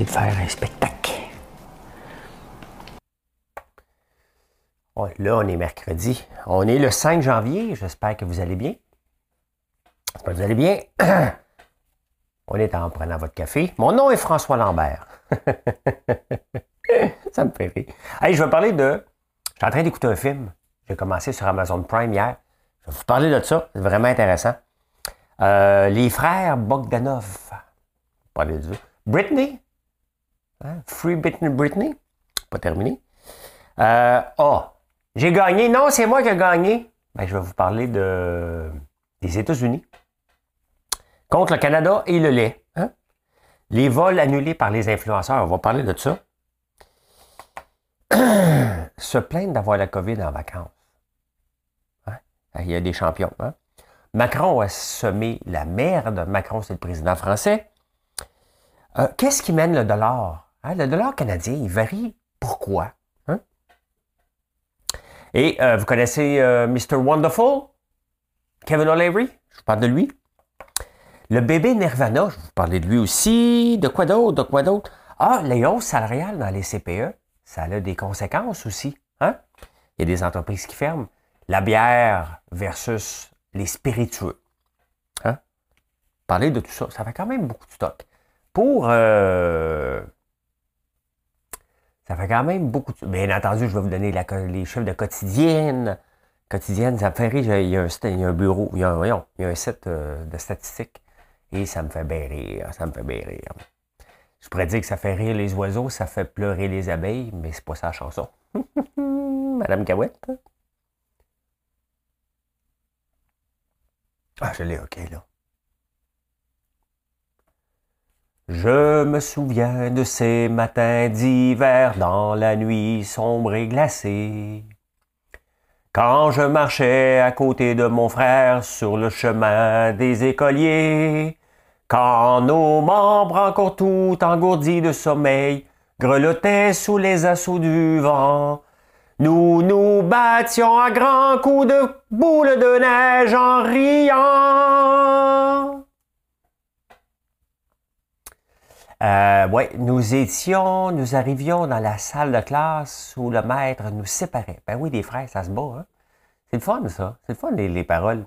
De faire un spectacle. là, on est mercredi. On est le 5 janvier. J'espère que vous allez bien. J'espère que vous allez bien. On est en prenant votre café. Mon nom est François Lambert. Ça me fait rire. Allez, je vais parler de. Je suis en train d'écouter un film. J'ai commencé sur Amazon Prime hier. Je vais vous parler de ça. C'est vraiment intéressant. Euh, les frères Bogdanov. Parler de Britney, Hein? Free Britney. Pas terminé. Euh, oh, j'ai gagné. Non, c'est moi qui ai gagné. Ben, je vais vous parler de, des États-Unis contre le Canada et le lait. Hein? Les vols annulés par les influenceurs. On va parler de ça. Se plaindre d'avoir la COVID en vacances. Hein? Il y a des champions. Macron a semé la merde. Macron, c'est le président français. Euh, qu'est-ce qui mène le dollar? Hein, le dollar canadien, il varie. Pourquoi? Hein? Et euh, vous connaissez euh, Mr. Wonderful? Kevin O'Leary? Je vous parle de lui. Le bébé Nirvana, je vous parlais de lui aussi. De quoi d'autre? De quoi d'autre? Ah, les hausses salariales dans les CPE, ça a des conséquences aussi. Hein? Il y a des entreprises qui ferment. La bière versus les spiritueux. Hein? Parler de tout ça, ça fait quand même beaucoup de stock. Pour euh, ça fait quand même beaucoup de... Bien entendu, je vais vous donner les chiffres de quotidienne. Quotidienne, ça me fait rire. Il y a un, bureau, il y a un, il y a un site euh, de statistiques. Et ça me fait bien rire. Ça me fait bien rire. Je pourrais dire que ça fait rire les oiseaux, ça fait pleurer les abeilles, mais c'est pas ça la chanson. Madame Cahouette. Ah, je l'ai, ok, là. Je me souviens de ces matins d'hiver dans la nuit sombre et glacée. Quand je marchais à côté de mon frère sur le chemin des écoliers, quand nos membres encore tout engourdis de sommeil grelottaient sous les assauts du vent, nous nous battions à grands coups de boules de neige en riant. Euh, nous étions, nous arrivions dans la salle de classe où le maître nous séparait. Ben oui, des frères, ça se bat, hein? C'est le fun, ça. C'est le fun, les, paroles.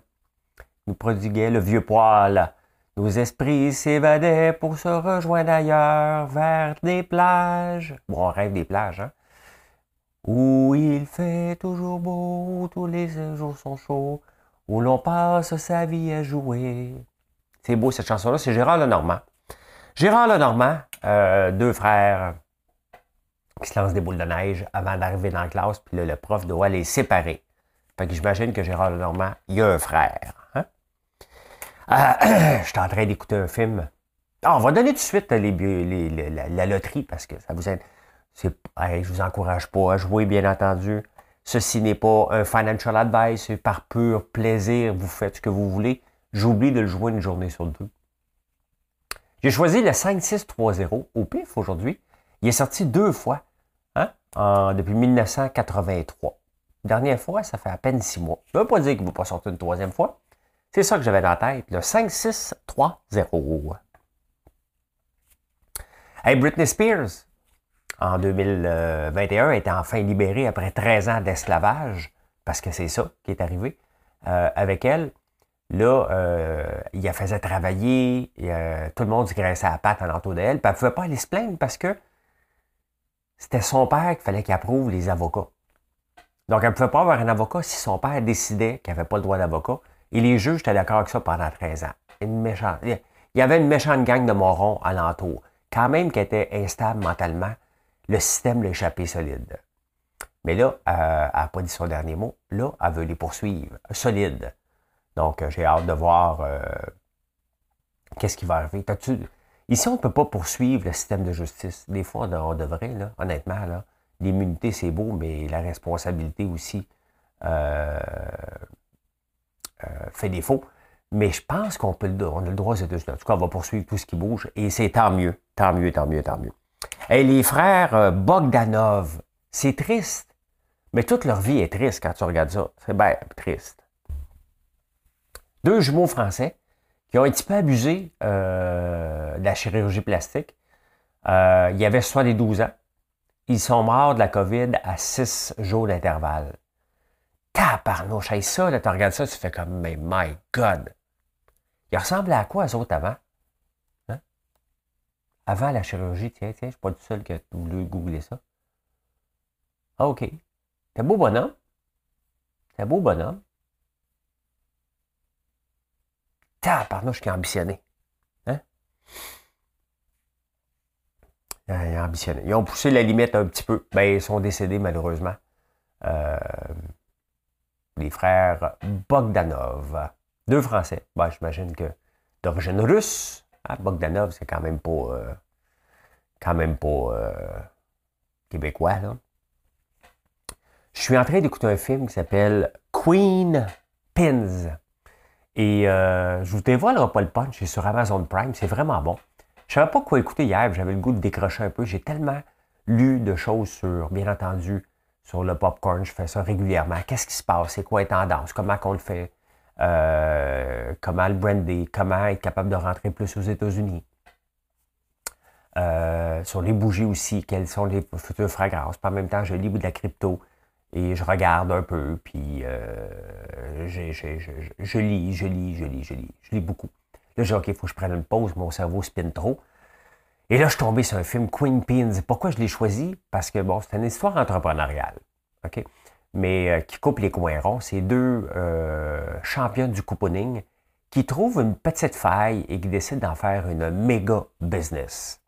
Nous prodiguait le vieux poil. Nos esprits s'évadaient pour se rejoindre ailleurs, vers des plages. Bon, on rêve des plages, hein? Où il fait toujours beau, tous les jours sont chauds, où l'on passe sa vie à jouer. C'est beau, cette chanson-là. C'est Gérard Lenormand. Gérard Lenormand, euh, deux frères qui se lancent des boules de neige avant d'arriver dans la classe, puis là, le prof doit les séparer. Fait que j'imagine que Gérard Lenormand, il a un frère. Hein? Euh, je suis en train d'écouter un film. Ah, on va donner tout de suite la, loterie parce que ça vous aide. Je je vous encourage pas à jouer, bien entendu. Ceci n'est pas un financial advice, par pur plaisir, vous faites ce que vous voulez. J'oublie de le jouer une journée sur deux. J'ai choisi le 5630 au PIF aujourd'hui. Il est sorti deux fois hein, depuis 1983. Dernière fois, ça fait à peine six mois. Je ne veux pas dire qu'il ne va pas sortir une troisième fois. C'est ça que j'avais dans la tête, le 5630. Hey, Britney Spears, en 2021, a été enfin libérée après 13 ans d'esclavage, parce que c'est ça qui est arrivé euh, avec elle. Là, euh, il la faisait travailler, et, tout le monde se graissait à la patte en l'entour d'elle, puis elle ne pouvait pas aller se plaindre parce que c'était son père qu'il fallait qu'il approuve les avocats. Donc, elle ne pouvait pas avoir un avocat si son père décidait qu'il n'avait pas le droit d'avocat. Et les juges étaient d'accord avec ça pendant 13 ans. Une méchante, il y avait une méchante gang de morons alentour. Quand même qu'elle était instable mentalement, le système l'a échappé solide. Mais là, euh, elle n'a pas dit son dernier mot. Là, elle veut les poursuivre. Solide. Donc, euh, j'ai hâte de voir euh, qu'est-ce qui va arriver. Ici, on ne peut pas poursuivre le système de justice. Des fois, on, devrait, là, honnêtement. L'immunité, c'est beau, mais la responsabilité aussi euh, fait défaut. Mais je pense qu'on peut on a le droit aux États-Unis. En tout cas, on va poursuivre tout ce qui bouge. Et c'est tant mieux, tant mieux, tant mieux, tant mieux. Et les frères Bogdanov, c'est triste. Mais toute leur vie est triste quand tu regardes ça. C'est bien triste. Deux jumeaux français qui ont un petit peu abusé euh, de la chirurgie plastique. Euh, il y avait 72 ans. Ils sont morts de la COVID à 6 jours d'intervalle. Tabarnouche, hey, ça, là, tu regardes ça, tu fais comme, mais my God! Ils ressemblaient à quoi, eux autres, avant? Hein? Avant la chirurgie, tiens, tiens, je suis pas le seul qui a voulu googler ça. Ah, OK. T'es beau bonhomme. T'es beau bonhomme. Tabarnouche qui est ambitionné. Hein? Ils, ambitionné. ils ont poussé la limite un petit peu. Ben, ils sont décédés, malheureusement. Euh, les frères Bogdanov. Deux Français. Ben, J'imagine que d'origine russe. Hein, Bogdanov, c'est quand même pas. Euh, quand même pas euh, québécois, là. Je suis en train d'écouter un film qui s'appelle Queen Pins. Et euh, je vous dévoilerai pas le punch, c'est sur Amazon Prime, c'est vraiment bon. Je savais pas quoi écouter hier, j'avais le goût de décrocher un peu. J'ai tellement lu de choses sur, bien entendu, sur le popcorn, je fais ça régulièrement. Qu'est-ce qui se passe? C'est quoi les tendances? Comment qu'on le fait? Euh, comment le brander? Comment être capable de rentrer plus aux États-Unis? Euh, sur les bougies aussi, quelles sont les futures fragrances? En même temps, je lis de la crypto. Et je regarde un peu, puis euh, je, lis, je lis, je lis, je lis. Je lis beaucoup. Là, j'ai dit, OK, il faut que je prenne une pause, mon cerveau spinne trop. Et là, je suis tombé sur un film, Queen Pins. Pourquoi je l'ai choisi? Parce que, bon, c'est une histoire entrepreneuriale, OK? Mais euh, qui coupe les coins ronds. C'est deux euh, champions du couponing qui trouvent une petite faille et qui décident d'en faire une méga business.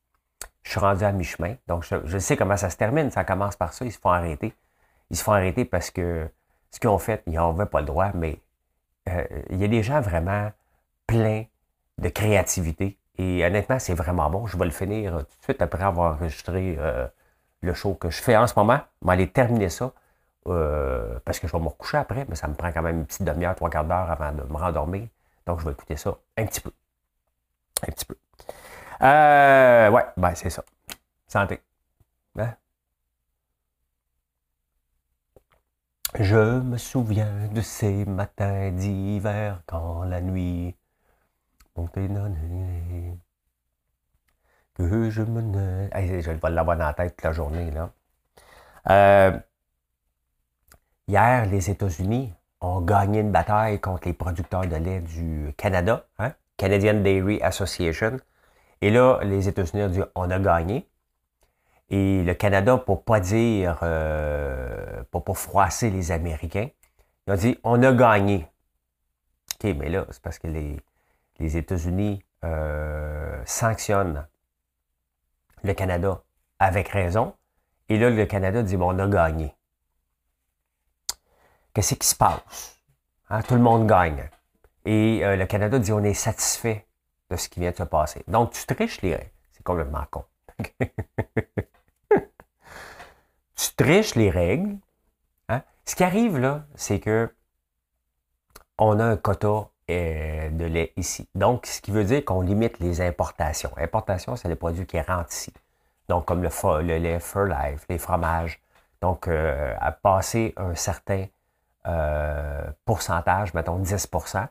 Je suis rendu à mi-chemin, donc je, je sais comment ça se termine. Ça commence par ça, ils se font arrêter ils se font arrêter parce que ce qu'ils ont fait, ils n'en avaient pas le droit, mais euh, il y a des gens vraiment pleins de créativité. Et honnêtement, c'est vraiment bon. Je vais le finir tout de suite après avoir enregistré euh, le show que je fais en ce moment. Je vais aller terminer ça. Euh, parce que je vais me recoucher après, mais ça me prend quand même une petite demi-heure, trois quarts d'heure avant de me rendormir. Donc, je vais écouter ça un petit peu. Un petit peu. ouais, ben c'est ça. Santé. Hein? Je me souviens de ces matins d'hiver quand la nuit montait donné que je je vais l'avoir dans la tête toute la journée. Là. Euh, hier, les États-Unis ont gagné une bataille contre les producteurs de lait du Canada, hein? Canadian Dairy Association. Et là, les États-Unis ont dit on a gagné. Et le Canada, pour pas dire, euh, pour pas froisser les Américains, il a dit on a gagné. OK, mais là, c'est parce que les, États-Unis euh, sanctionnent le Canada avec raison. Et là, le Canada dit on a gagné. Qu'est-ce qui se passe? Hein, tout le monde gagne. Et euh, le Canada dit on est satisfait de ce qui vient de se passer. Donc, tu triches les règles. C'est complètement con. tu triches les règles. Hein? Ce qui arrive là, c'est que on a un quota euh, de lait ici. Donc, ce qui veut dire qu'on limite les importations. Importation, c'est les produits qui rentrent ici. Donc, comme le, le lait Life, les fromages. Donc, euh, à passer un certain euh, pourcentage, mettons 10%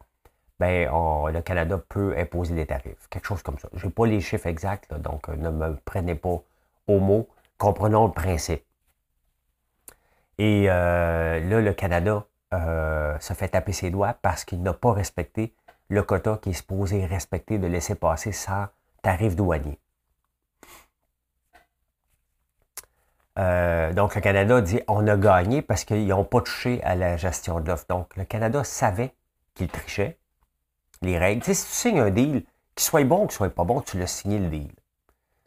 ben, le Canada peut imposer des tarifs. Quelque chose comme ça. Je n'ai pas les chiffres exacts, donc ne me prenez pas au mot. Comprenons le principe. Et euh, là, le Canada euh, se fait taper ses doigts parce qu'il n'a pas respecté le quota qui est supposé respecter de laisser passer sans tarif douanier. Euh, donc, le Canada dit on a gagné parce qu'ils n'ont pas touché à la gestion de l'offre. Donc, le Canada savait qu'il trichait les règles. Tu sais, si tu signes un deal, qu'il soit bon ou qu'il soit pas bon, tu l'as signé le deal.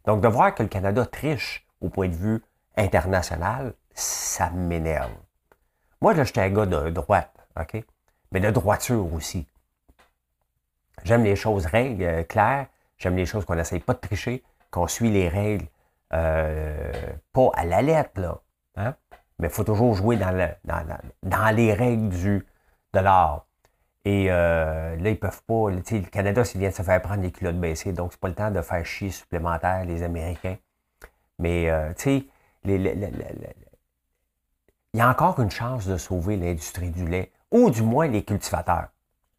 Donc, de voir que le Canada triche au point de vue international, ça m'énerve. Moi, là, j'étais un gars de droite, OK? Mais de droiture aussi. J'aime les choses règles, euh, claires. J'aime les choses qu'on n'essaye pas de tricher, qu'on suit les règles, euh, pas à la lettre, là. Hein? Mais il faut toujours jouer dans, le, dans, dans, les règles du, de l'art. Et euh, là, ils peuvent pas. Le Canada, s'il vient de se faire prendre les culottes baissées, donc c'est pas le temps de faire chier supplémentaire les Américains. Mais, tu sais, il y a encore une chance de sauver l'industrie du lait, ou du moins les cultivateurs.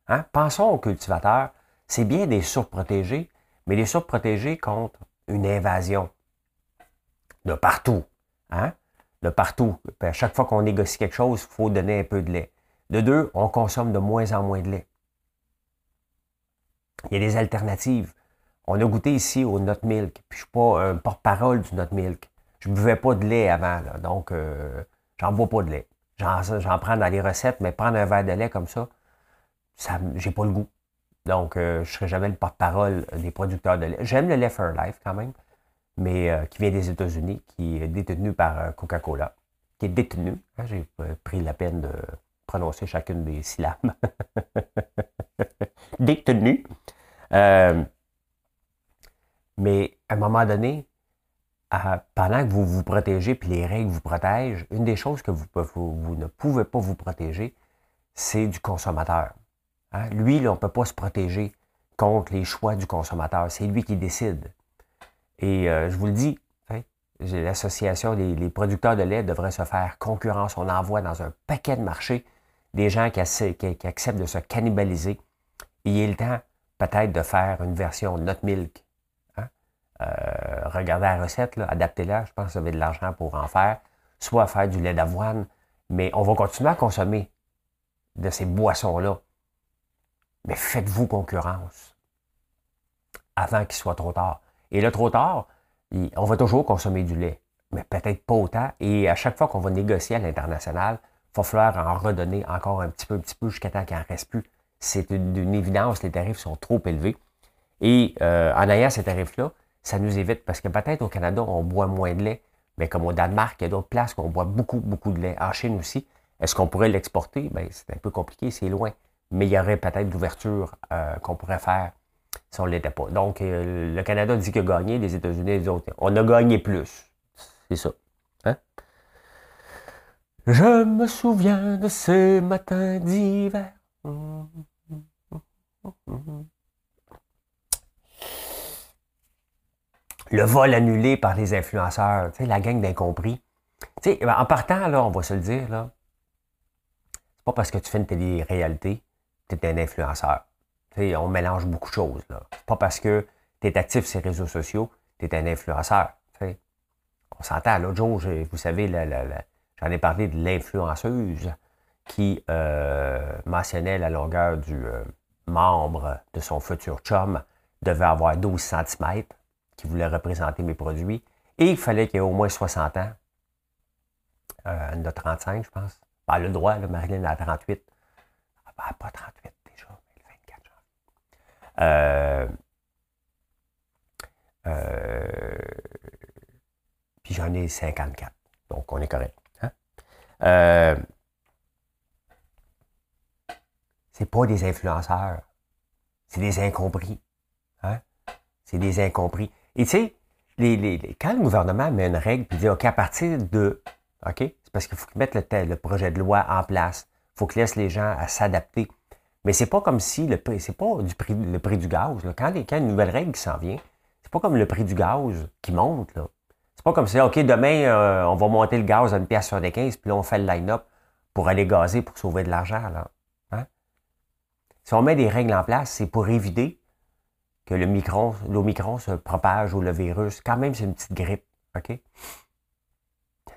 Hein? Pensons aux cultivateurs. C'est bien des surprotégés, mais les surprotégés contre une invasion de partout. Hein? De partout. À chaque fois qu'on négocie quelque chose, il faut donner un peu de lait. De deux, on consomme de moins en moins de lait. Il y a des alternatives. On a goûté ici au Nut Milk, puis je ne suis pas un porte-parole du Nut Milk. Je ne buvais pas de lait avant, donc euh, j'en bois pas de lait. J'en prends dans les recettes, mais prendre un verre de lait comme ça, ça j'ai pas le goût. Donc, euh, je ne serai jamais le porte-parole des producteurs de lait. J'aime le lait Fairlife quand même, mais euh, qui vient des États-Unis, qui est détenu par Coca-Cola, qui est détenu. Hein, j'ai pris la peine de prononcer chacune des syllabes. détenu. mais à un moment donné, pendant que vous vous protégez, puis les règles vous protègent, une des choses que vous, ne pouvez pas vous protéger, c'est du consommateur. Hein? Lui, on ne peut pas se protéger contre les choix du consommateur. C'est lui qui décide. Et euh, je vous le dis, hein, l'association des producteurs de lait devrait se faire concurrence. On envoie dans un paquet de marchés des gens qui, acceptent de se cannibaliser. il est le temps peut-être de faire une version Not Milk regardez la recette, adaptez-la. Je pense que vous avez de l'argent pour en faire. Soit faire du lait d'avoine. Mais on va continuer à consommer de ces boissons-là. Mais faites-vous concurrence avant qu'il soit trop tard. Et là, trop tard, on va toujours consommer du lait, mais peut-être pas autant. Et à chaque fois qu'on va négocier à l'international, il va falloir en redonner encore un petit peu, un petit peu jusqu'à temps qu'il n'en reste plus. C'est une, évidence, les tarifs sont trop élevés. Et euh, en ayant ces tarifs-là, ça nous évite, parce que peut-être au Canada, on boit moins de lait, mais comme au Danemark, il y a d'autres places qu'on boit beaucoup, beaucoup de lait. En Chine aussi, est-ce qu'on pourrait l'exporter? Bien, c'est un peu compliqué, c'est loin. Mais il y aurait peut-être d'ouverture euh, qu'on pourrait faire si on ne l'était pas. Donc, euh, le Canada dit qu'il a gagné, les États-Unis, les. On a gagné plus. C'est ça. Hein? Je me souviens de ces matins d'hiver. Le vol annulé par les influenceurs, la gang d'incompris. Sais, en partant, là, on va se le dire, là, c'est pas parce que tu fais une télé-réalité que tu es un influenceur. Tu sais, on mélange beaucoup de choses, là. C'est pas parce que tu es actif sur les réseaux sociaux que tu es un influenceur. Tu sais. On s'entend, l'autre jour, vous savez, j'en ai parlé de l'influenceuse qui euh, mentionnait la longueur du euh, membre de son futur chum devait avoir 12 cm qui voulait représenter mes produits. Et il fallait qu'il ait au moins 60 ans. Euh, elle a 35, je pense. Ben, le droit, là, Marilyn a 38. Ah, ben, pas 38 déjà, mais 24 euh, euh, puis j'en ai 54. Donc, on est correct. Hein? Euh, c'est pas des influenceurs. C'est des incompris. Hein? C'est des incompris. Et tu sais, les, quand le gouvernement met une règle et dit OK, à partir de. OK, c'est parce qu'il faut qu'ils mettent le, projet de loi en place. Il faut qu'ils laissent les gens à s'adapter. Mais c'est pas comme si le prix, c'est pas du prix, le prix du gaz. Là. Quand, y a une nouvelle règle s'en vient, c'est pas comme le prix du gaz qui monte. Là. C'est pas comme si, OK, demain, euh, on va monter le gaz à une pièce sur des 15, puis là, on fait le line-up pour aller gazer pour sauver de l'argent. Là. Hein? Si on met des règles en place, c'est pour éviter que le micron, l'Omicron se propage ou le virus. Quand même, c'est une petite grippe. OK?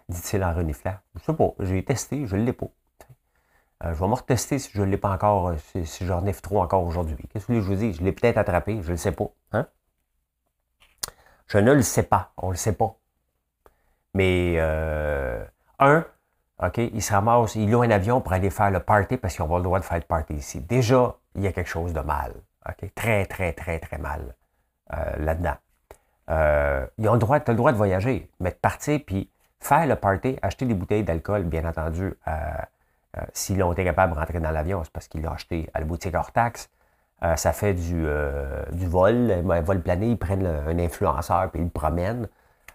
Dit-il en reniflant. Je sais pas. J'ai testé, je ne l'ai pas. Euh, je vais me retester si je ne l'ai pas encore, euh, si, si je renifle trop encore aujourd'hui. Qu'est-ce que je vous dis? Je l'ai peut-être attrapé, je ne le sais pas. Hein? Je ne le sais pas. On ne le sait pas. Mais euh, un, OK, il se ramasse, il loue un avion pour aller faire le party parce qu'ils ont pas le droit de faire le party ici. Déjà, il y a quelque chose de mal. Très, très, très, très mal euh, là-dedans. Euh, ils ont le droit, tu as le droit de voyager, mais de partir puis faire le party, acheter des bouteilles d'alcool, bien entendu, euh, s'ils ont été capables de rentrer dans l'avion, c'est parce qu'ils l'ont acheté à la boutique hors taxe. Euh, ça fait du, du vol, vol plané, ils prennent un influenceur puis ils le promènent.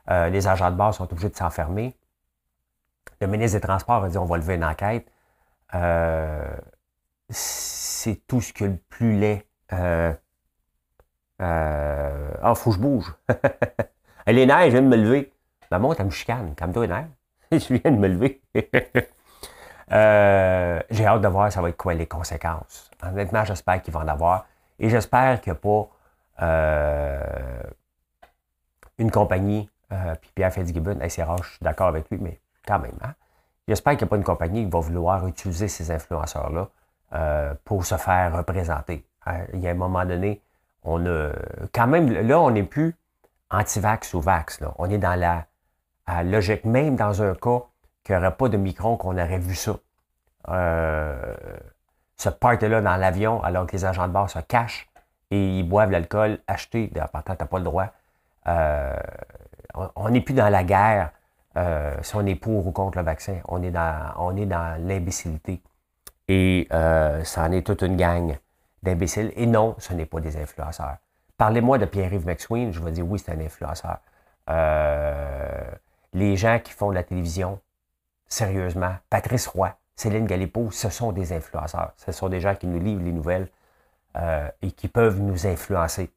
les agents de base sont obligés de s'enfermer. Le ministre des Transports a dit on va lever une enquête. c'est tout ce que le plus laid. Ah, oh, faut que je bouge. les nerfs, je viens de me lever. Maman, t'as me chicane. Calme-toi les nerfs. je viens de me lever. Euh, j'ai hâte de voir ça va être quoi les conséquences. Honnêtement, j'espère qu'il va en avoir. Et j'espère qu'il n'y a pas euh, une compagnie, euh, puis Pierre Fitzgibbon, c'est rare, je suis d'accord avec lui, mais quand même, hein. J'espère qu'il n'y a pas une compagnie qui va vouloir utiliser ces influenceurs-là pour se faire représenter. Il y a un moment donné, on a quand même, là, on n'est plus anti-vax ou vax. Là. On est dans la logique, même dans un cas qu'il n'y aurait pas de micron, qu'on aurait vu ça. Euh, ce party-là dans l'avion, alors que les agents de bord se cachent et ils boivent l'alcool acheté. Pourtant, tu n'as pas le droit. Euh, on n'est plus dans la guerre euh, si on est pour ou contre le vaccin. On est dans, on est dans l'imbécilité. Et ça en est toute une gang d'imbéciles. Et non, ce n'est pas des influenceurs. Parlez-moi de Pierre-Yves McSween, je vais dire oui, c'est un influenceur. les gens qui font de la télévision, sérieusement, Patrice Roy, Céline Galipo, ce sont des influenceurs. Ce sont des gens qui nous livrent les nouvelles euh, et qui peuvent nous influencer.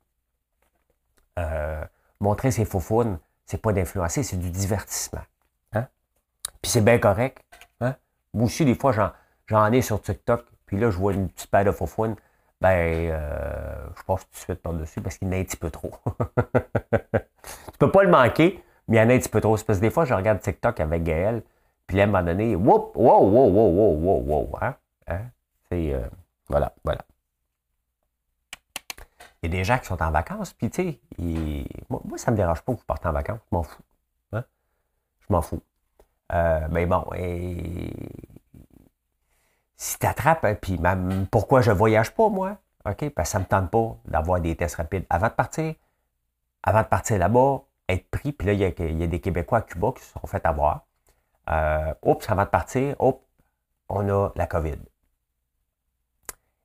Euh, montrer ses faux ce c'est pas d'influencer, c'est du divertissement. Hein? Puis c'est bien correct. Hein? Moi aussi, des fois, j'en ai sur TikTok, puis là, je vois une petite paire de faux ben, euh, je passe tout de suite par-dessus parce qu'il y en a un petit peu trop. tu peux pas le manquer, mais il y en a un petit peu trop. parce que des fois, je regarde TikTok avec Gaël, puis à un moment donné, whoop, wow, wow, wow, wow, wow, wow, hein? hein? C'est, euh, voilà, voilà. Il y a des gens qui sont en vacances, puis tu sais, moi, ça ne me dérange pas que vous partez en vacances, je m'en fous. Hein? Je m'en fous. Euh, mais bon, et... si tu attrapes, hein, puis pourquoi je voyage pas, moi? OK? Parce que ça ne me tente pas d'avoir des tests rapides avant de partir. Avant de partir là-bas, être pris, puis là, il y, a, des Québécois à Cuba qui se sont fait avoir. Euh, oups, avant de partir, oups, on a la COVID.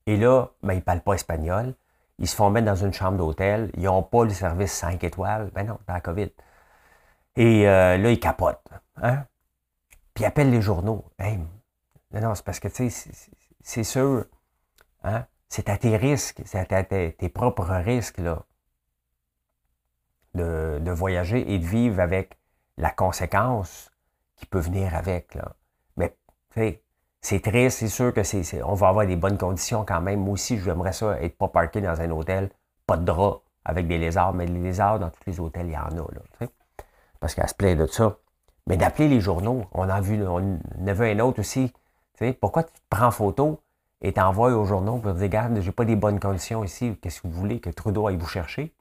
Et là, ben, ils ne parlent pas espagnol. Ils se font mettre dans une chambre d'hôtel. Ils n'ont pas le service 5 étoiles. Ben non, dans la COVID. Et euh, là, ils capotent. Hein? Puis ils appellent les journaux. Non, non, c'est parce que, tu sais, c'est sûr. Hein? C'est à tes risques, c'est à tes, propres risques, là, de, de voyager et de vivre avec la conséquence qui peut venir avec. Là. Mais, c'est triste, c'est sûr que c'est, on va avoir des bonnes conditions quand même. Moi aussi, j'aimerais ça être pas parqué dans un hôtel, pas de drap avec des lézards, mais les lézards, dans tous les hôtels, il y en a. Là, parce qu'elle se plaît de ça. Mais d'appeler les journaux, on a vu, on en a vu un autre aussi. Pourquoi tu te prends photo et t'envoies aux journaux pour dire, regarde, j'ai pas des bonnes conditions ici, qu'est-ce que vous voulez que Trudeau aille vous chercher?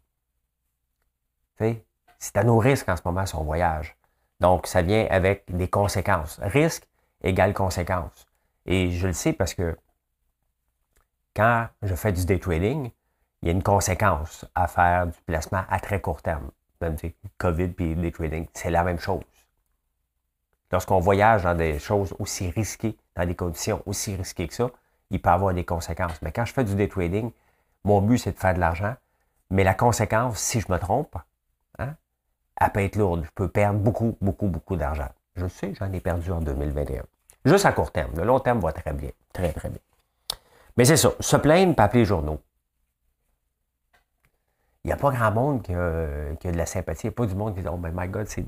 C'est à nos risques en ce moment son voyage. Donc, ça vient avec des conséquences. Risque égale conséquence. Et je le sais parce que quand je fais du day trading, il y a une conséquence à faire du placement à très court terme. Même COVID puis day trading, c'est la même chose. Lorsqu'on voyage dans des choses aussi risquées, dans des conditions aussi risquées que ça, il peut avoir des conséquences. Mais quand je fais du day trading, mon but, c'est de faire de l'argent. Mais la conséquence, si je me trompe, hein, elle peut être lourde. Je peux perdre beaucoup, beaucoup, beaucoup d'argent. Je sais, j'en ai perdu en 2021. Juste à court terme. Le long terme va très bien. Très, très bien. Mais c'est ça. Se plaindre, pas appeler les journaux. Il n'y a pas grand monde qui a, de la sympathie. Il n'y a pas du monde qui dit Oh, my God, c'est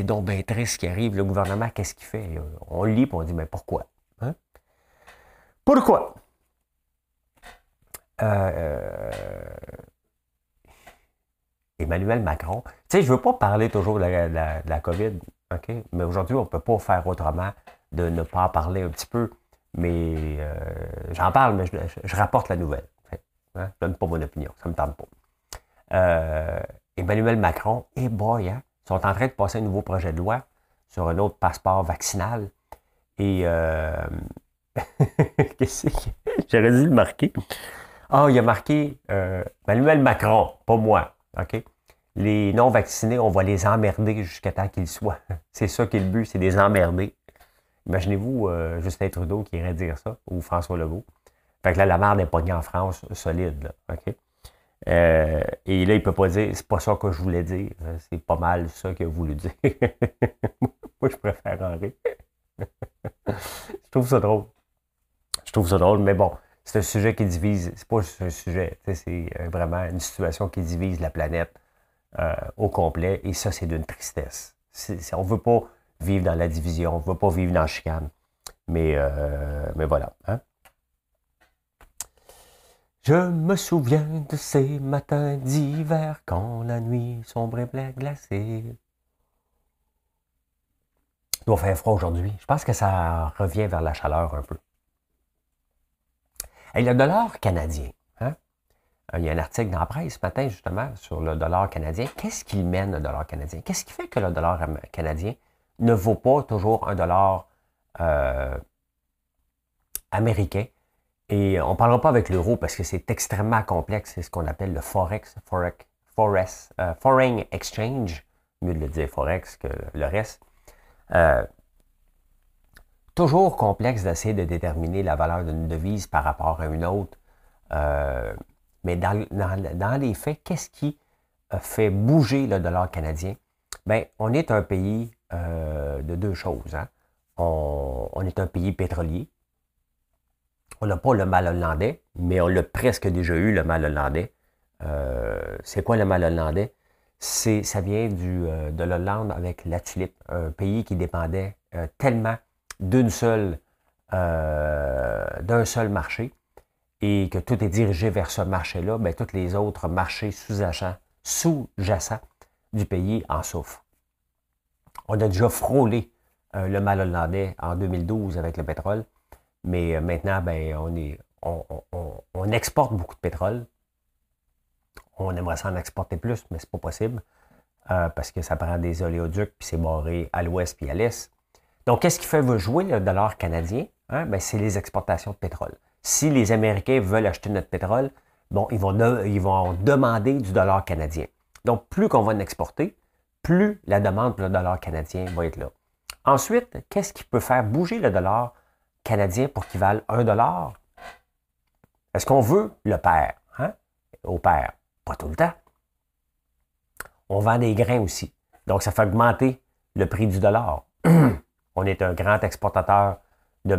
donc bien triste ce qui arrive. Le gouvernement, qu'est-ce qu'il fait? On lit et on dit Mais pourquoi? Hein? Pourquoi? Euh, Emmanuel Macron. Tu sais, je ne veux pas parler toujours de la, COVID? Mais aujourd'hui, on ne peut pas faire autrement de ne pas parler un petit peu. Mais euh, j'en parle, mais je, rapporte la nouvelle. Hein? Je ne donne pas mon opinion, ça ne me tente pas. Euh, Emmanuel Macron et boy, hein, sont en train de passer un nouveau projet de loi sur un autre passeport vaccinal. Et euh, qu'est-ce que J'aurais dû le marquer. Ah, il a marqué Emmanuel Macron, pas moi. Les non-vaccinés, on va les emmerder jusqu'à temps qu'ils soient. C'est ça qui est le but, c'est les emmerder. Imaginez-vous euh, Justin Trudeau qui irait dire ça, ou François Legault. Fait que là, la merde est pognée en France, solide. OK? Euh, et là, il ne peut pas dire, c'est pas ça que je voulais dire. C'est pas mal ça qu'il a voulu dire. Moi, je préfère en rire. je trouve ça drôle. Je trouve ça drôle, mais bon, c'est un sujet qui divise. C'est pas juste un sujet, c'est euh, vraiment une situation qui divise la planète euh, au complet. Et ça, c'est d'une tristesse. on ne veut pas vivre dans la division, on ne veut pas vivre dans la chicane. Mais, mais voilà. Hein? Je me souviens de ces matins d'hiver quand la nuit sombre et glacée. Il doit faire froid aujourd'hui. Je pense que ça revient vers la chaleur un peu. Et le dollar canadien. Hein? Il y a un article dans la presse ce matin, justement, sur le dollar canadien. Qu'est-ce qui mène le dollar canadien? Qu'est-ce qui fait que le dollar canadien ne vaut pas toujours un dollar euh, américain? Et on ne parlera pas avec l'euro parce que c'est extrêmement complexe. C'est ce qu'on appelle le Forex, Forex, Forex euh, Foreign Exchange. Mieux de le dire Forex que le reste. Euh, toujours complexe d'essayer de déterminer la valeur d'une devise par rapport à une autre. Euh, mais dans, les faits, qu'est-ce qui fait bouger le dollar canadien? Bien, on est un pays de deux choses. Hein. on, est un pays pétrolier, on n'a pas le mal hollandais, mais on l'a presque déjà eu, le mal hollandais. Euh, c'est quoi le mal hollandais? C'est, ça vient du, euh, de l'Hollande avec la tulipe, un pays qui dépendait euh, tellement d'une seule, d'un seul marché et que tout est dirigé vers ce marché-là, bien, tous les autres marchés sous-jacents, sous-jacents du pays en souffrent. On a déjà frôlé le mal hollandais en 2012 avec le pétrole. Mais euh, maintenant, ben, on, exporte beaucoup de pétrole. On aimerait s'en exporter plus, mais ce n'est pas possible euh, parce que ça prend des oléoducs, puis c'est barré à l'ouest puis à l'est. Donc, qu'est-ce qui fait jouer le dollar canadien? Hein? Ben, c'est les exportations de pétrole. Si les Américains veulent acheter notre pétrole, bon, ils vont, ils vont demander du dollar canadien. Donc, plus qu'on va en exporter, plus la demande pour le dollar canadien va être là. Ensuite, qu'est-ce qui peut faire bouger le dollar? Canadien pour qu'il valent 1 dollar? Est-ce qu'on veut le père? Hein? Au père? Pas tout le temps. On vend des grains aussi. Donc, ça fait augmenter le prix du dollar. On est un grand exportateur de,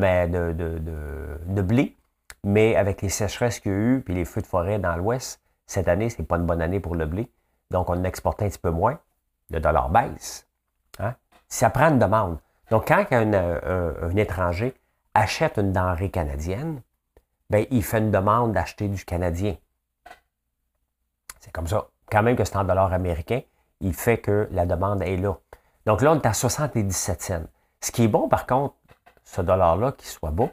de, blé, mais avec les sécheresses qu'il y a eu et les feux de forêt dans l'Ouest, cette année, ce n'est pas une bonne année pour le blé. Donc, on exporte un petit peu moins. Le dollar baisse. Hein? Ça prend une demande. Donc, quand un étranger achète une denrée canadienne, ben, il fait une demande d'acheter du canadien. C'est comme ça. Quand même que c'est en dollars américains, il fait que la demande est là. Donc là, on est à 77 cents. Ce qui est bon, par contre, ce dollar-là, qu'il soit beau,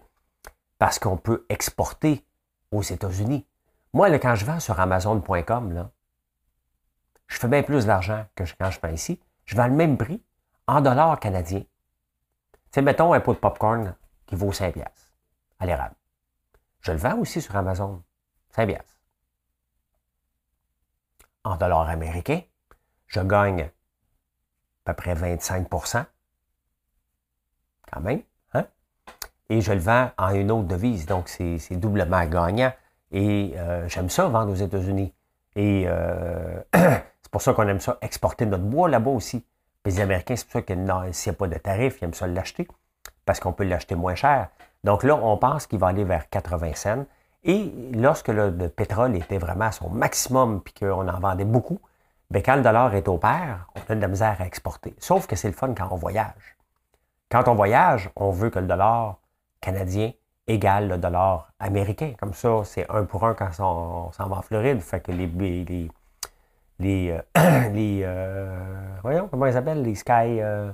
parce qu'on peut exporter aux États-Unis. Moi, là, quand je vends sur Amazon.com, je fais bien plus d'argent que quand je vends ici. Je vends le même prix en dollars canadiens. Tu sais, mettons un pot de popcorn qui vaut 5 piastres à l'érable. Je le vends aussi sur Amazon. 5 piastres. En dollars américains, je gagne à peu près 25% quand même. Hein? Et je le vends en une autre devise. Donc, c'est doublement gagnant. Et euh, j'aime ça vendre aux États-Unis. Et euh, c'est pour ça qu'on aime ça exporter notre bois là-bas aussi. les Américains, c'est pour ça que s'il n'y a pas de tarif, ils aiment ça l'acheter parce qu'on peut l'acheter moins cher. Donc là, on pense qu'il va aller vers 80 cents. Et lorsque le, pétrole était vraiment à son maximum puis qu'on en vendait beaucoup, bien, quand le dollar est au pair, on a de la misère à exporter. Sauf que c'est le fun quand on voyage. Quand on voyage, on veut que le dollar canadien égale le dollar américain. Comme ça, c'est un pour un quand on, s'en va en Floride. Fait que les. les, les, euh, euh, voyons, comment ils s'appellent? Les Sky. Euh.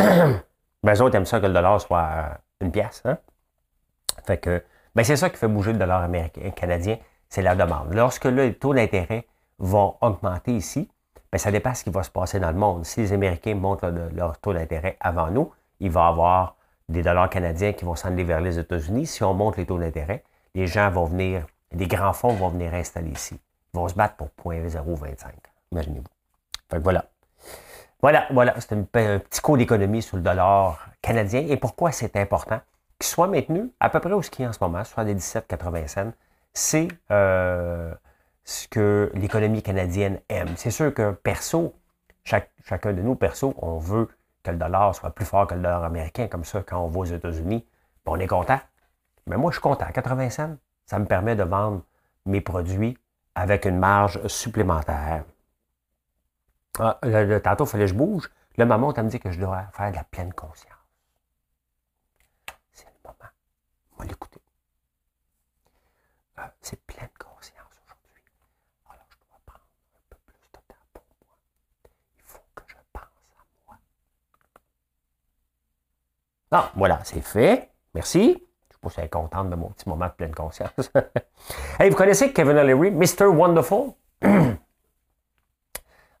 ben, eux autres aiment ça que le dollar soit euh, une pièce. Hein? Fait que, ben, c'est ça qui fait bouger le dollar américain, canadien, c'est la demande. Lorsque les taux d'intérêt vont augmenter ici, ben, ça dépend ce qui va se passer dans le monde. Si les Américains montent leur taux d'intérêt avant nous, il va y avoir des dollars canadiens qui vont s'en aller vers les États-Unis. Si on monte les taux d'intérêt, les gens vont venir, des grands fonds vont venir installer ici. Ils vont se battre pour 0,025. Imaginez-vous. Fait que voilà. Voilà, voilà, c'est un petit cours d'économie sur le dollar canadien. Et pourquoi c'est important? qui soit maintenu à peu près au ski en ce moment, soit des 17,80 cents, c'est euh, ce que l'économie canadienne aime. C'est sûr que perso, chacun de nous, perso, on veut que le dollar soit plus fort que le dollar américain, comme ça, quand on va aux États-Unis, ben, on est content. Mais moi, je suis content. 80 cents, ça me permet de vendre mes produits avec une marge supplémentaire. Ah, tantôt, il fallait que je bouge. Le maman, elle me dit que je dois faire de la pleine conscience. C'est le moment. On va l'écouter. Euh, c'est pleine conscience aujourd'hui. Alors, je dois prendre un peu plus de temps pour moi. Il faut que je pense à moi. Ah, voilà, c'est fait. Merci. Je suis contente de mon petit moment de pleine conscience. hey, vous connaissez Kevin O'Leary, Mr. Wonderful?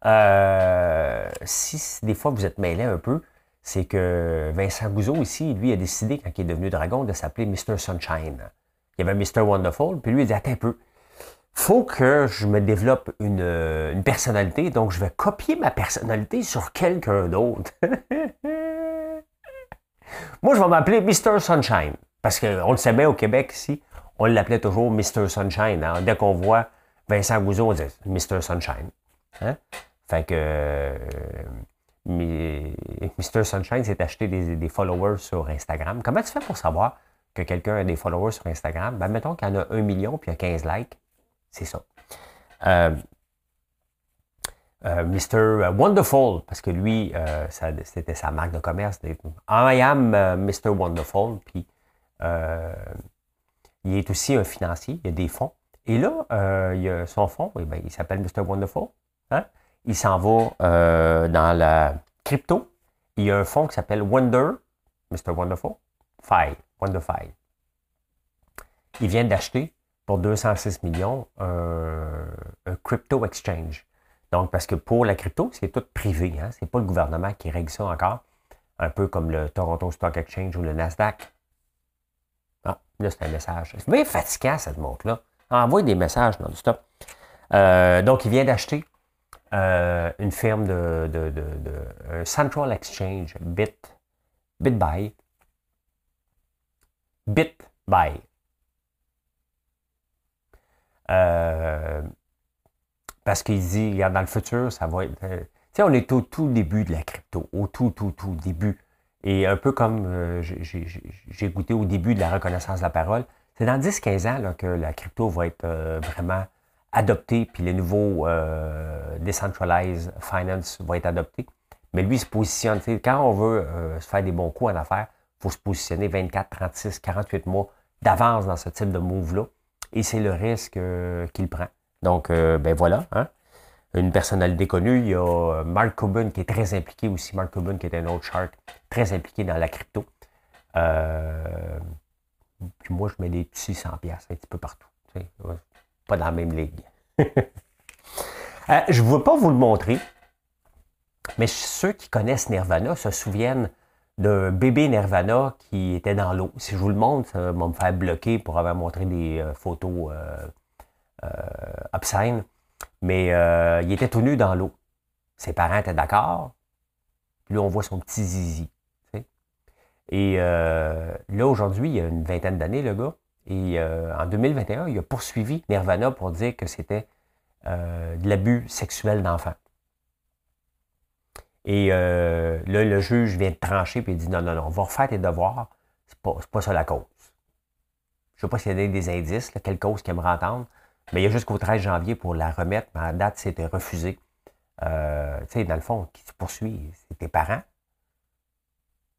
Euh, si des fois vous êtes mêlé un peu, c'est que Vincent Gouzeau ici, lui, a décidé, quand il est devenu dragon, de s'appeler Mr. Sunshine. Il y avait Mr. Wonderful, puis lui, il dit Attends un peu, faut que je me développe une, une personnalité, donc je vais copier ma personnalité sur quelqu'un d'autre. Moi, je vais m'appeler Mr. Sunshine. Parce qu'on le sait bien au Québec ici, on l'appelait toujours Mr. Sunshine. Hein. Dès qu'on voit Vincent Gouzeau, on dit Mr. Sunshine. Hein? Fait que euh, Mr. Sunshine s'est acheté des, followers sur Instagram. Comment tu fais pour savoir que quelqu'un a des followers sur Instagram? Ben, mettons qu'il y en a un million puis il y a 15 likes. C'est ça. Euh, euh, Mr. Wonderful, parce que lui, c'était sa marque de commerce. I am Mr. Wonderful, puis il est aussi un financier, il a des fonds. Et là, il a son fonds, eh ben, il s'appelle Mr. Wonderful. Hein? Il s'en va euh, dans la crypto. Il y a un fonds qui s'appelle Wonder, Mr. Wonderful, File, WonderFile. Il vient d'acheter pour 206 millions un, crypto exchange. Donc, parce que pour la crypto, c'est tout privé. Hein? Ce n'est pas le gouvernement qui règle ça encore. Un peu comme le Toronto Stock Exchange ou le Nasdaq. Ah, là, c'est un message. C'est bien fatigant, cette montre-là. Envoie des messages non-stop. Euh, donc, il vient d'acheter euh, une firme de, de, de, Central Exchange, Bit, BitBuy. BitBuy. Euh, parce qu'il dit, regarde, dans le futur, ça va être. Euh, tu sais, on est au tout début de la crypto, au tout, tout, tout début. Et un peu comme j'ai goûté au début de la reconnaissance de la parole, c'est dans 10-15 ans que la crypto va être vraiment adopté, puis les nouveaux euh, Decentralized Finance vont être adoptés. Mais lui, il se positionne. Quand on veut euh, se faire des bons coups en affaires, il faut se positionner 24, 36, 48 mois d'avance dans ce type de move-là. Et c'est le risque euh, qu'il prend. Donc, ben voilà. Hein. Une personnalité connue, il y a Mark Cuban qui est très impliqué aussi. Mark Cuban qui est un autre shark, très impliqué dans la crypto. puis moi, je mets des petits 100$ un petit peu partout dans la même ligue. Euh, je ne veux pas vous le montrer, mais ceux qui connaissent Nirvana se souviennent d'un bébé Nirvana qui était dans l'eau. Si je vous le montre, ça va me faire bloquer pour avoir montré des euh, photos euh, obscènes. Mais il était tout nu dans l'eau. Ses parents étaient d'accord. Puis là, on voit son petit zizi. Et là, aujourd'hui, il y a une vingtaine d'années, le gars, et euh, en 2021, il a poursuivi Nirvana pour dire que c'était euh, de l'abus sexuel d'enfants. Et euh, là, le juge vient de trancher et il dit non, non, non, on va refaire tes devoirs. C'est pas, pas ça la cause. Je ne sais pas s'il y a des indices, quelle cause qu'il aimerait entendre, mais il y a jusqu'au 13 janvier pour la remettre, mais à date, c'était refusé. tu sais, dans le fond, qui te poursuit, c'est tes parents.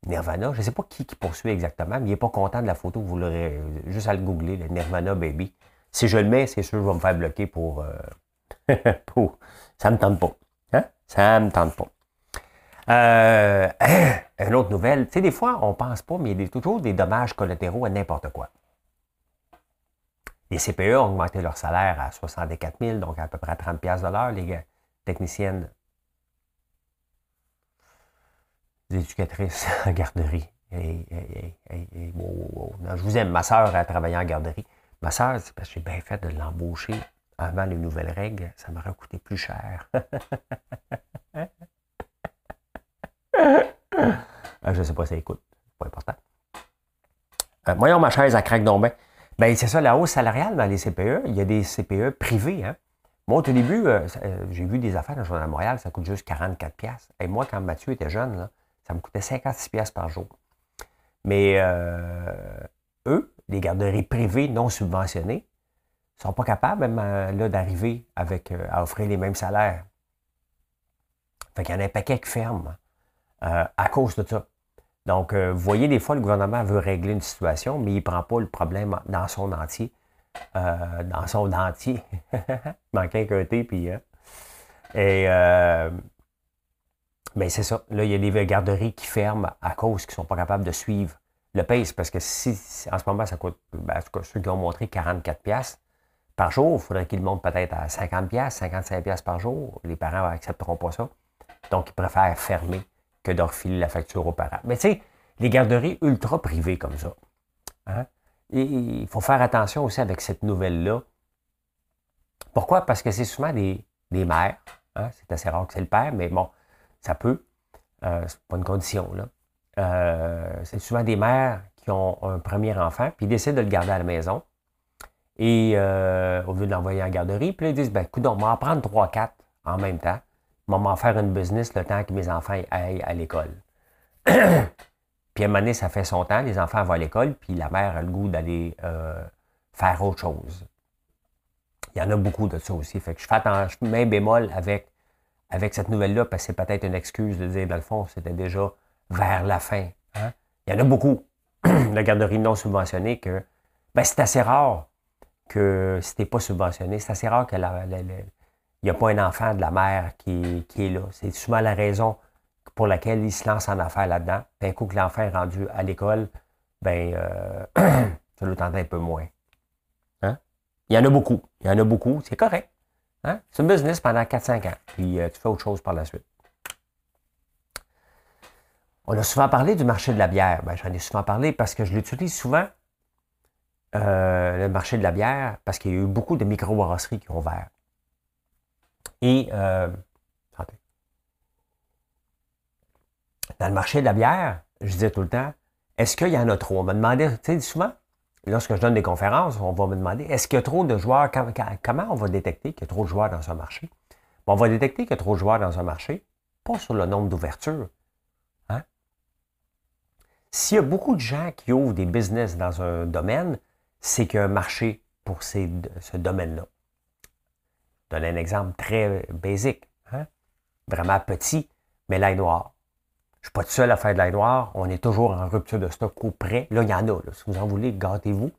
Nirvana, je ne sais pas qui, qui poursuit exactement, mais il n'est pas content de la photo, vous l'aurez juste à le googler, le Nirvana Baby. Si je le mets, c'est sûr, je vais me faire bloquer pour. Euh. Ça ne me tente pas. Hein? Ça ne me tente pas. Euh, une autre nouvelle, tu sais, des fois, on ne pense pas, mais il y a toujours des dommages collatéraux à n'importe quoi. Les CPE ont augmenté leur salaire à 64 000, donc à peu près 30 de l'heure. Les techniciennes éducatrices en garderie. je vous aime. Ma soeur a travaillé en garderie. Ma soeur, c'est parce que j'ai bien fait de l'embaucher avant les nouvelles règles. Ça m'aurait coûté plus cher. Ah, je ne sais pas si ça écoute. Pas important. Ben, voyons, ma chaise, à craque donc Ben, c'est ça, la hausse salariale dans les CPE. Il y a des CPE privés. Hein? Moi, au début, euh, euh, j'ai vu des affaires dans le Journal de Montréal, ça coûte juste 44 Et moi, quand Mathieu était jeune, là, ça me coûtait 56 par jour. Mais euh, eux, les garderies privées non subventionnées, ne sont pas capables même là, d'arriver avec à offrir les mêmes salaires. Fait qu'il y en a un paquet qui ferme à cause de ça. Donc, vous voyez, des fois, le gouvernement veut régler une situation, mais il ne prend pas le problème dans son entier. Euh, dans son dentier. Il manquait qu'un T, puis. Hein. Et. Euh, ben c'est ça. Là, il y a des garderies qui ferment à cause qu'ils ne sont pas capables de suivre le pace. Parce que si, en ce moment, ça coûte, ben, en tout cas, ceux qui ont montré 44$ par jour, il faudrait qu'ils montent peut-être à 50$, 55$ par jour. Les parents n'accepteront pas ça. Donc, ils préfèrent fermer que de refiler la facture aux parents. Mais tu sais, les garderies ultra privées comme ça, hein, et il faut faire attention aussi avec cette nouvelle-là. Pourquoi? Parce que c'est souvent des, mères. Hein? C'est assez rare que c'est le père, mais bon, ça peut. Euh, c'est pas une condition. Là. Euh, c'est souvent des mères qui ont un premier enfant, puis ils décident de le garder à la maison. Et euh, au lieu de l'envoyer en garderie, puis ils disent, ben, écoute, on va en prendre 3-4 en même temps. On va m'en faire une business le temps que mes enfants aillent à l'école. Puis à un moment donné, ça fait son temps, les enfants vont à l'école, puis la mère a le goût d'aller euh, faire autre chose. Il y en a beaucoup de ça aussi. Fait que je fais attention, je bémol avec, avec cette nouvelle-là, parce que c'est peut-être une excuse de dire, dans le fond, c'était déjà vers la fin. Hein. Il y en a beaucoup, la garderie non subventionnée, que ben, c'est assez rare que si tu pas subventionné, c'est assez rare que il n'y a pas un enfant de la mère qui, qui est là. C'est souvent la raison pour laquelle il se lance en affaires là-dedans. D'un coup que l'enfant est rendu à l'école, ben euh, ça le tente un peu moins. Hein? Il y en a beaucoup. Il y en a beaucoup. C'est correct. Hein? C'est un business pendant 4-5 ans. Puis euh, tu fais autre chose par la suite. On a souvent parlé du marché de la bière. Ben, J'en ai souvent parlé parce que je l'utilise souvent, euh, le marché de la bière, parce qu'il y a eu beaucoup de microbrasseries qui ont ouvert. Et dans le marché de la bière, je disais tout le temps, est-ce qu'il y en a trop? On me demandait, tu souvent, lorsque je donne des conférences, on va me demander, est-ce qu'il y a trop de joueurs? Comment on va détecter qu'il y a trop de joueurs dans un marché? on va détecter qu'il y a trop de joueurs dans un marché, pas sur le nombre d'ouvertures. Hein? S'il y a beaucoup de gens qui ouvrent des business dans un domaine, c'est qu'il y a un marché pour ce domaine-là. Je donne un exemple très basique, hein? vraiment petit, mais l'ail noir. Je suis pas tout seul à faire de l'ail noir. On est toujours en rupture de stock au près. Là, il y en a. Si vous en voulez, gâtez-vous.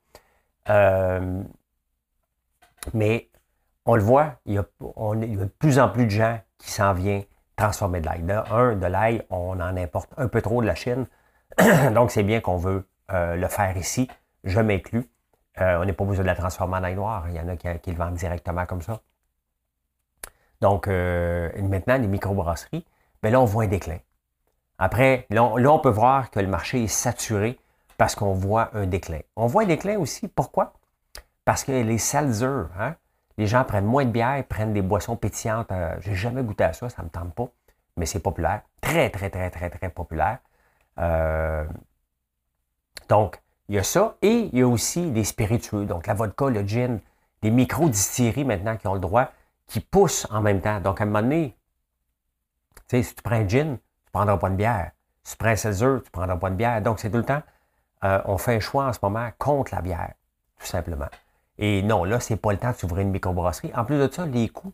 Euh, mais on le voit, il y, a, de plus en plus de gens qui s'en viennent transformer de l'ail. Un, de l'ail, on en importe un peu trop de la Chine. Donc, c'est bien qu'on veut euh, le faire ici. Je m'inclus. Euh, on n'est pas besoin de la transformer en ail noir. Il y en a qui, le vendent directement comme ça. Donc, maintenant, les microbrasseries, mais ben là, on voit un déclin. Après, là on, peut voir que le marché est saturé parce qu'on voit un déclin. On voit un déclin aussi, pourquoi? Parce que les seltzers, hein, les gens prennent moins de bière, prennent des boissons pétillantes. Euh, J'ai jamais goûté à ça, ça ne me tente pas, mais c'est populaire. Très, très, très, très, très populaire. Euh, donc, il y a ça. Et il y a aussi des spiritueux, donc la vodka, le gin, des micro-distilleries maintenant qui ont le droit, qui poussent en même temps. Donc, à un moment donné, tu si tu prends un gin, prendras pas de bière. Tu prends un seltzer, tu prendras pas de bière. Donc, c'est tout le temps, euh, on fait un choix en ce moment contre la bière, tout simplement. Et non, là, ce n'est pas le temps de s'ouvrir une microbrasserie. En plus de ça, les coûts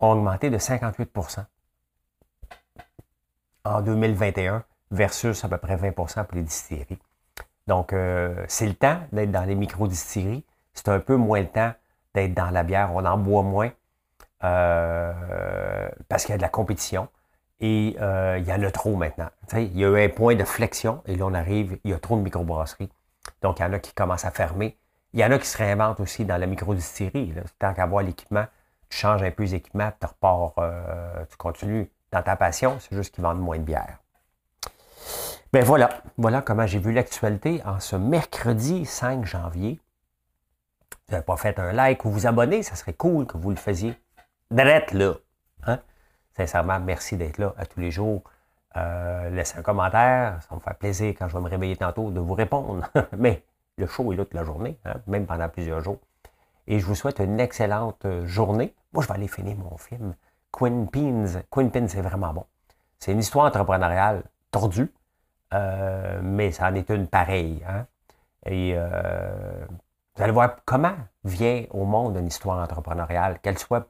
ont augmenté de 58% en 2021 versus à peu près 20% pour les distilleries. Donc, euh, c'est le temps d'être dans les micro-distilleries. C'est un peu moins le temps d'être dans la bière. On en boit moins euh, parce qu'il y a de la compétition. Et euh, il y en a trop maintenant. il y a eu un point de flexion et là, on arrive, il y a trop de microbrasseries. Donc, il y en a qui commencent à fermer. Il y en a qui se réinventent aussi dans la microdistillerie. Tant qu'avoir l'équipement, tu changes un peu les équipements, tu repars, euh, tu continues dans ta passion, c'est juste qu'ils vendent moins de bière. Ben voilà, voilà comment j'ai vu l'actualité en ce mercredi 5 janvier. vous n'avez pas fait un like ou vous abonner, ça serait cool que vous le faisiez. Drette là. Hein? Sincèrement, merci d'être là à tous les jours. Euh, laissez un commentaire, ça me fait plaisir quand je vais me réveiller tantôt de vous répondre. Mais Le show est là toute la journée, hein, même pendant plusieurs jours. Et je vous souhaite une excellente euh, journée. Moi, je vais aller finir mon film. Queen Pins. Queen Pins, c'est vraiment bon. C'est une histoire entrepreneuriale tordue, euh, mais ça en est une pareille. Hein. Et vous allez voir comment vient au monde une histoire entrepreneuriale, qu'elle soit,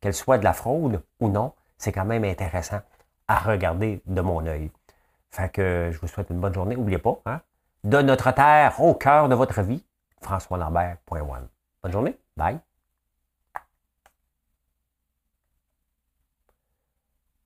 qu'elle soit de la fraude ou non, c'est quand même intéressant à regarder de mon œil. Fait que je vous souhaite une bonne journée. N'oubliez pas, hein, de notre terre au cœur de votre vie, françoislambert.one. Bonne journée. Bye.